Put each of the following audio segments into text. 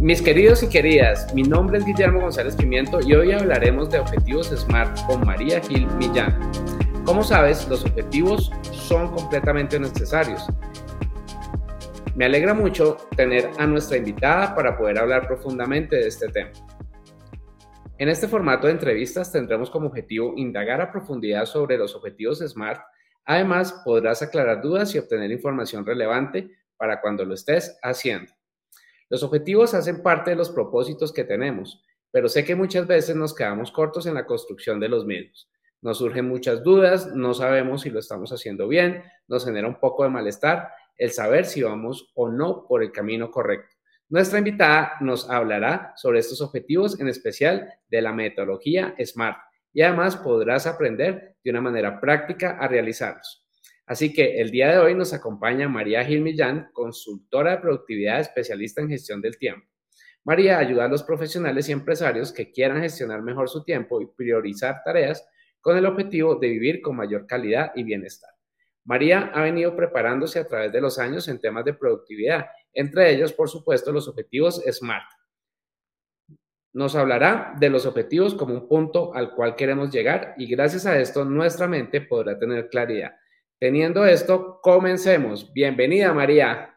Mis queridos y queridas, mi nombre es Guillermo González Pimiento y hoy hablaremos de objetivos SMART con María Gil Millán. Como sabes, los objetivos son completamente necesarios. Me alegra mucho tener a nuestra invitada para poder hablar profundamente de este tema. En este formato de entrevistas tendremos como objetivo indagar a profundidad sobre los objetivos SMART. Además, podrás aclarar dudas y obtener información relevante para cuando lo estés haciendo. Los objetivos hacen parte de los propósitos que tenemos, pero sé que muchas veces nos quedamos cortos en la construcción de los mismos. Nos surgen muchas dudas, no sabemos si lo estamos haciendo bien, nos genera un poco de malestar el saber si vamos o no por el camino correcto. Nuestra invitada nos hablará sobre estos objetivos, en especial de la metodología SMART, y además podrás aprender de una manera práctica a realizarlos. Así que el día de hoy nos acompaña María Gil Millán, consultora de productividad especialista en gestión del tiempo. María ayuda a los profesionales y empresarios que quieran gestionar mejor su tiempo y priorizar tareas con el objetivo de vivir con mayor calidad y bienestar. María ha venido preparándose a través de los años en temas de productividad, entre ellos, por supuesto, los objetivos SMART. Nos hablará de los objetivos como un punto al cual queremos llegar y gracias a esto nuestra mente podrá tener claridad. Teniendo esto, comencemos. Bienvenida, María.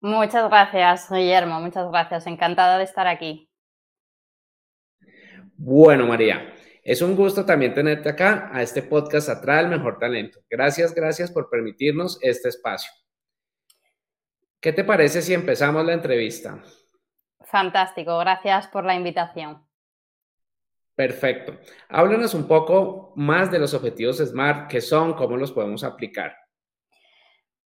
Muchas gracias, Guillermo. Muchas gracias. Encantada de estar aquí. Bueno, María, es un gusto también tenerte acá a este podcast Atrae el Mejor Talento. Gracias, gracias por permitirnos este espacio. ¿Qué te parece si empezamos la entrevista? Fantástico, gracias por la invitación. Perfecto. Háblanos un poco más de los objetivos SMART, qué son, cómo los podemos aplicar.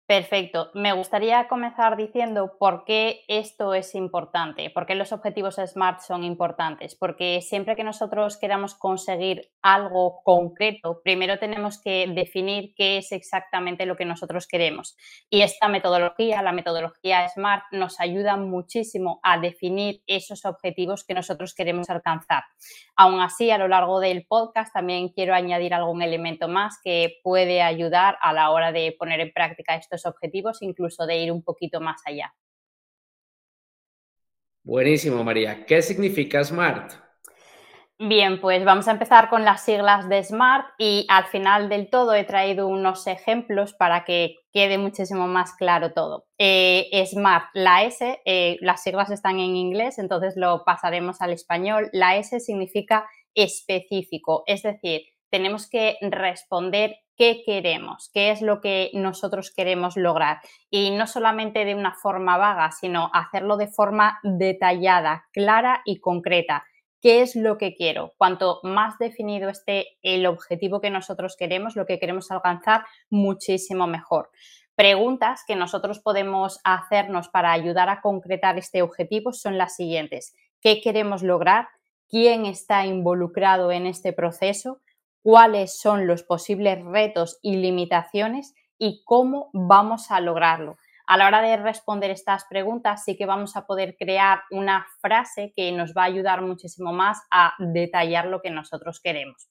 Perfecto. Me gustaría comenzar diciendo por qué esto es importante, por qué los objetivos SMART son importantes, porque siempre que nosotros queramos conseguir algo concreto, primero tenemos que definir qué es exactamente lo que nosotros queremos. Y esta metodología, la metodología SMART, nos ayuda muchísimo a definir esos objetivos que nosotros queremos alcanzar. Aún así, a lo largo del podcast también quiero añadir algún elemento más que puede ayudar a la hora de poner en práctica estos objetivos, incluso de ir un poquito más allá. Buenísimo, María. ¿Qué significa SMART? Bien, pues vamos a empezar con las siglas de SMART y al final del todo he traído unos ejemplos para que quede muchísimo más claro todo. Eh, SMART, la S, eh, las siglas están en inglés, entonces lo pasaremos al español. La S significa específico, es decir, tenemos que responder qué queremos, qué es lo que nosotros queremos lograr. Y no solamente de una forma vaga, sino hacerlo de forma detallada, clara y concreta. ¿Qué es lo que quiero? Cuanto más definido esté el objetivo que nosotros queremos, lo que queremos alcanzar, muchísimo mejor. Preguntas que nosotros podemos hacernos para ayudar a concretar este objetivo son las siguientes. ¿Qué queremos lograr? ¿Quién está involucrado en este proceso? Cuáles son los posibles retos y limitaciones y cómo vamos a lograrlo. A la hora de responder estas preguntas sí que vamos a poder crear una frase que nos va a ayudar muchísimo más a detallar lo que nosotros queremos.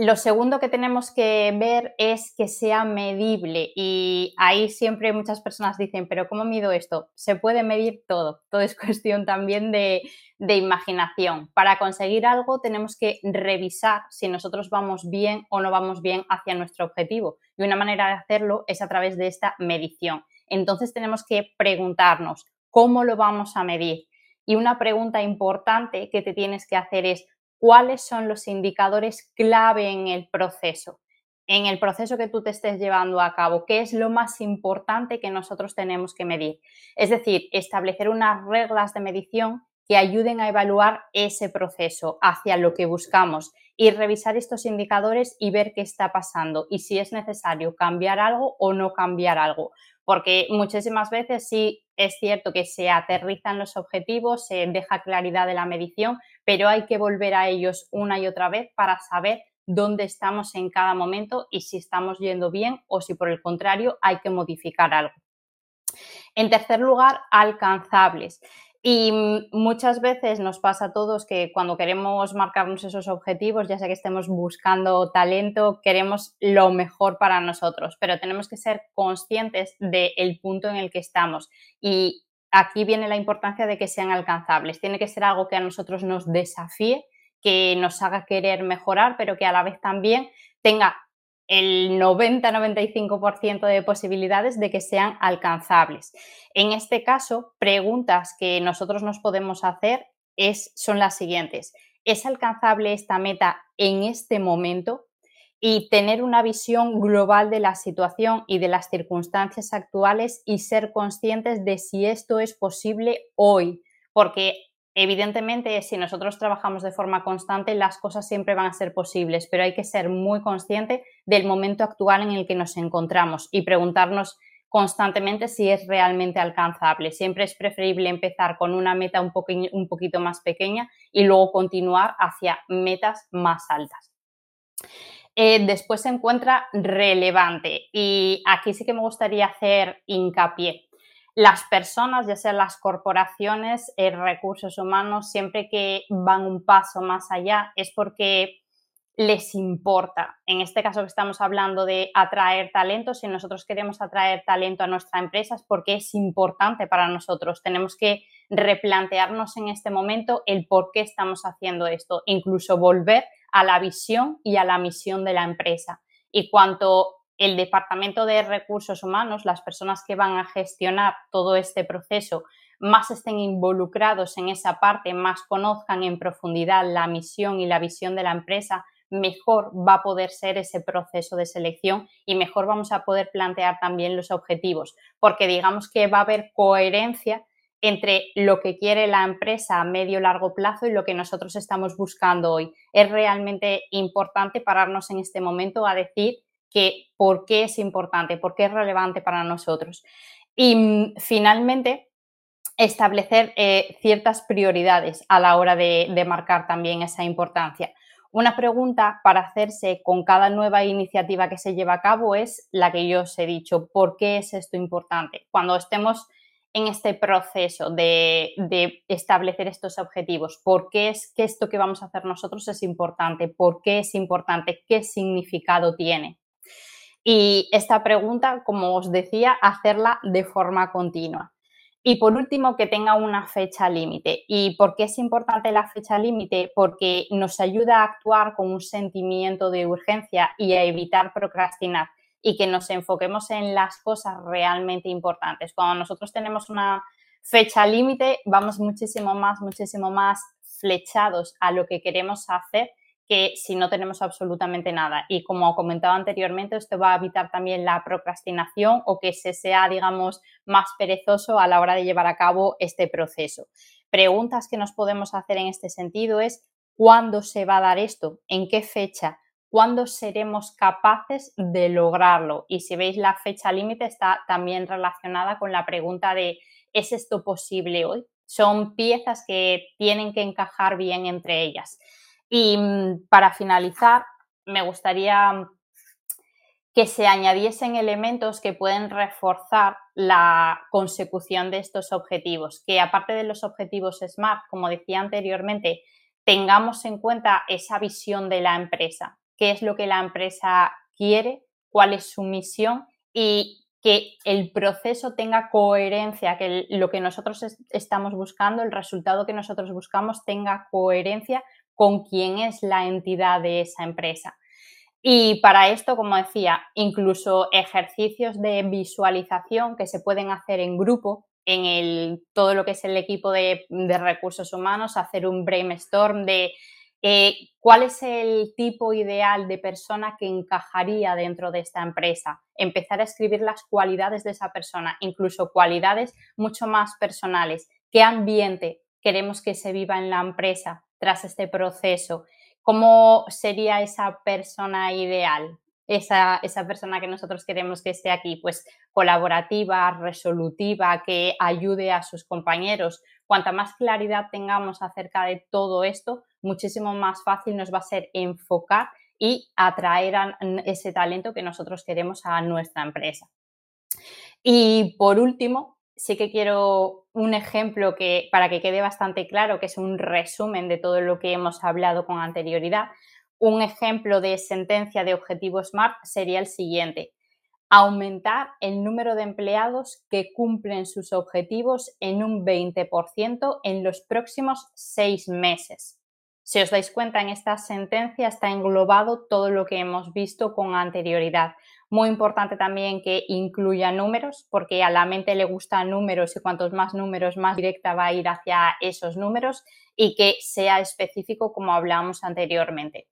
Lo segundo que tenemos que ver es que sea medible y ahí siempre muchas personas dicen, pero ¿cómo mido esto? Se puede medir todo, todo es cuestión también de, de imaginación. Para conseguir algo tenemos que revisar si nosotros vamos bien o no vamos bien hacia nuestro objetivo y una manera de hacerlo es a través de esta medición. Entonces tenemos que preguntarnos, ¿cómo lo vamos a medir? Y una pregunta importante que te tienes que hacer es, cuáles son los indicadores clave en el proceso, en el proceso que tú te estés llevando a cabo, qué es lo más importante que nosotros tenemos que medir. Es decir, establecer unas reglas de medición que ayuden a evaluar ese proceso hacia lo que buscamos y revisar estos indicadores y ver qué está pasando y si es necesario cambiar algo o no cambiar algo. Porque muchísimas veces sí es cierto que se aterrizan los objetivos, se deja claridad de la medición, pero hay que volver a ellos una y otra vez para saber dónde estamos en cada momento y si estamos yendo bien o si por el contrario hay que modificar algo. En tercer lugar, alcanzables. Y muchas veces nos pasa a todos que cuando queremos marcarnos esos objetivos, ya sea que estemos buscando talento, queremos lo mejor para nosotros, pero tenemos que ser conscientes del punto en el que estamos. Y aquí viene la importancia de que sean alcanzables. Tiene que ser algo que a nosotros nos desafíe, que nos haga querer mejorar, pero que a la vez también tenga el 90-95% de posibilidades de que sean alcanzables. En este caso, preguntas que nosotros nos podemos hacer es, son las siguientes. ¿Es alcanzable esta meta en este momento? Y tener una visión global de la situación y de las circunstancias actuales y ser conscientes de si esto es posible hoy, porque Evidentemente, si nosotros trabajamos de forma constante, las cosas siempre van a ser posibles, pero hay que ser muy consciente del momento actual en el que nos encontramos y preguntarnos constantemente si es realmente alcanzable. Siempre es preferible empezar con una meta un, poquito más pequeña y luego continuar hacia metas más altas. Eh, después se encuentra relevante y aquí sí que me gustaría hacer hincapié las personas, ya sean las corporaciones, eh, recursos humanos, siempre que van un paso más allá es porque les importa. En este caso que estamos hablando de atraer talento, si nosotros queremos atraer talento a nuestra empresa es porque es importante para nosotros. Tenemos que replantearnos en este momento el por qué estamos haciendo esto, incluso volver a la visión y a la misión de la empresa. Y cuanto el Departamento de Recursos Humanos, las personas que van a gestionar todo este proceso, más estén involucrados en esa parte, más conozcan en profundidad la misión y la visión de la empresa, mejor va a poder ser ese proceso de selección y mejor vamos a poder plantear también los objetivos, porque digamos que va a haber coherencia entre lo que quiere la empresa a medio largo plazo y lo que nosotros estamos buscando hoy. Es realmente importante pararnos en este momento a decir que por qué es importante, por qué es relevante para nosotros. Y mm, finalmente, establecer eh, ciertas prioridades a la hora de, marcar también esa importancia. Una pregunta para hacerse con cada nueva iniciativa que se lleva a cabo es la que yo os he dicho, ¿por qué es esto importante? Cuando estemos en este proceso de, de, establecer estos objetivos, ¿por qué es que esto que vamos a hacer nosotros es importante? ¿Por qué es importante? ¿Qué significado tiene? Y esta pregunta, como os decía, hacerla de forma continua. Y por último, que tenga una fecha límite. ¿Y por qué es importante la fecha límite? Porque nos ayuda a actuar con un sentimiento de urgencia y a evitar procrastinar y que nos enfoquemos en las cosas realmente importantes. Cuando nosotros tenemos una fecha límite, vamos muchísimo más, muchísimo más flechados a lo que queremos hacer que si no tenemos absolutamente nada. Y como comentaba anteriormente, esto va a evitar también la procrastinación o que se sea, digamos, más perezoso a la hora de llevar a cabo este proceso. Preguntas que nos podemos hacer en este sentido es ¿cuándo se va a dar esto? ¿En qué fecha? ¿Cuándo seremos capaces de lograrlo? Y si veis la fecha límite está también relacionada con la pregunta de ¿es esto posible hoy? Son piezas que tienen que encajar bien entre ellas. Y mm, para finalizar, me gustaría que se añadiesen elementos que pueden reforzar la consecución de estos objetivos, que aparte de los objetivos SMART, como decía anteriormente, tengamos en cuenta esa visión de la empresa, qué es lo que la empresa quiere, cuál es su misión y que el proceso tenga coherencia, que lo que nosotros estamos buscando, el resultado que nosotros buscamos tenga coherencia con quién es la entidad de esa empresa. Y para esto, como decía, incluso ejercicios de visualización que se pueden hacer en grupo, en el, todo lo que es el equipo de, recursos humanos, hacer un brainstorm de eh, cuál es el tipo ideal de persona que encajaría dentro de esta empresa. Empezar a escribir las cualidades de esa persona, incluso cualidades mucho más personales. ¿Qué ambiente queremos que se viva en la empresa? Tras este proceso? ¿Cómo sería esa persona ideal? esa, esa persona que nosotros queremos que esté aquí? Pues colaborativa, resolutiva, que ayude a sus compañeros. Cuanta más claridad tengamos acerca de todo esto, muchísimo más fácil nos va a ser enfocar y atraer ese talento que nosotros queremos a nuestra empresa. Y por último, sí que quiero un ejemplo que, para que quede bastante claro, que es un resumen de todo lo que hemos hablado con anterioridad. Un ejemplo de sentencia de objetivo SMART sería el siguiente. Aumentar el número de empleados que cumplen sus objetivos en un 20% en los próximos seis meses. Si os dais cuenta, en esta sentencia está englobado todo lo que hemos visto con anterioridad. Muy importante también que incluya números, porque a la mente le gustan números y cuantos más números, más directa va a ir hacia esos números y que sea específico como hablábamos anteriormente.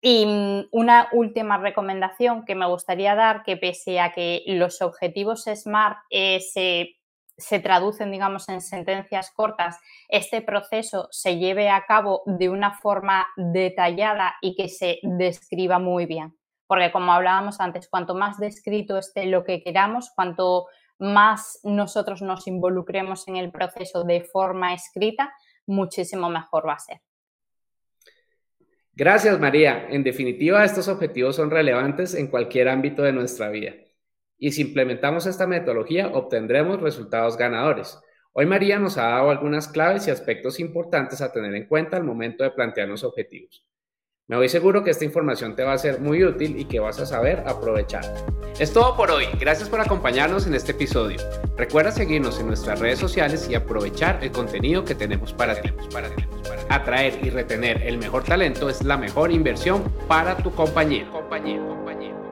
Y mm, una última recomendación que me gustaría dar, que pese a que los objetivos SMART eh, se se traducen, digamos, en sentencias cortas, este proceso se lleve a cabo de una forma detallada y que se describa muy bien. Porque como hablábamos antes, cuanto más descrito esté lo que queramos, cuanto más nosotros nos involucremos en el proceso de forma escrita, muchísimo mejor va a ser. Gracias, María. En definitiva, estos objetivos son relevantes en cualquier ámbito de nuestra vida y si implementamos esta metodología obtendremos resultados ganadores. Hoy María nos ha dado algunas claves y aspectos importantes a tener en cuenta al momento de plantear los objetivos. Me voy seguro que esta información te va a ser muy útil y que vas a saber aprovechar. Es todo por hoy. Gracias por acompañarnos en este episodio. Recuerda seguirnos en nuestras redes sociales y aprovechar el contenido que tenemos para ti. Atraer y retener el mejor talento es la mejor inversión para tu compañía. compañía, compañía.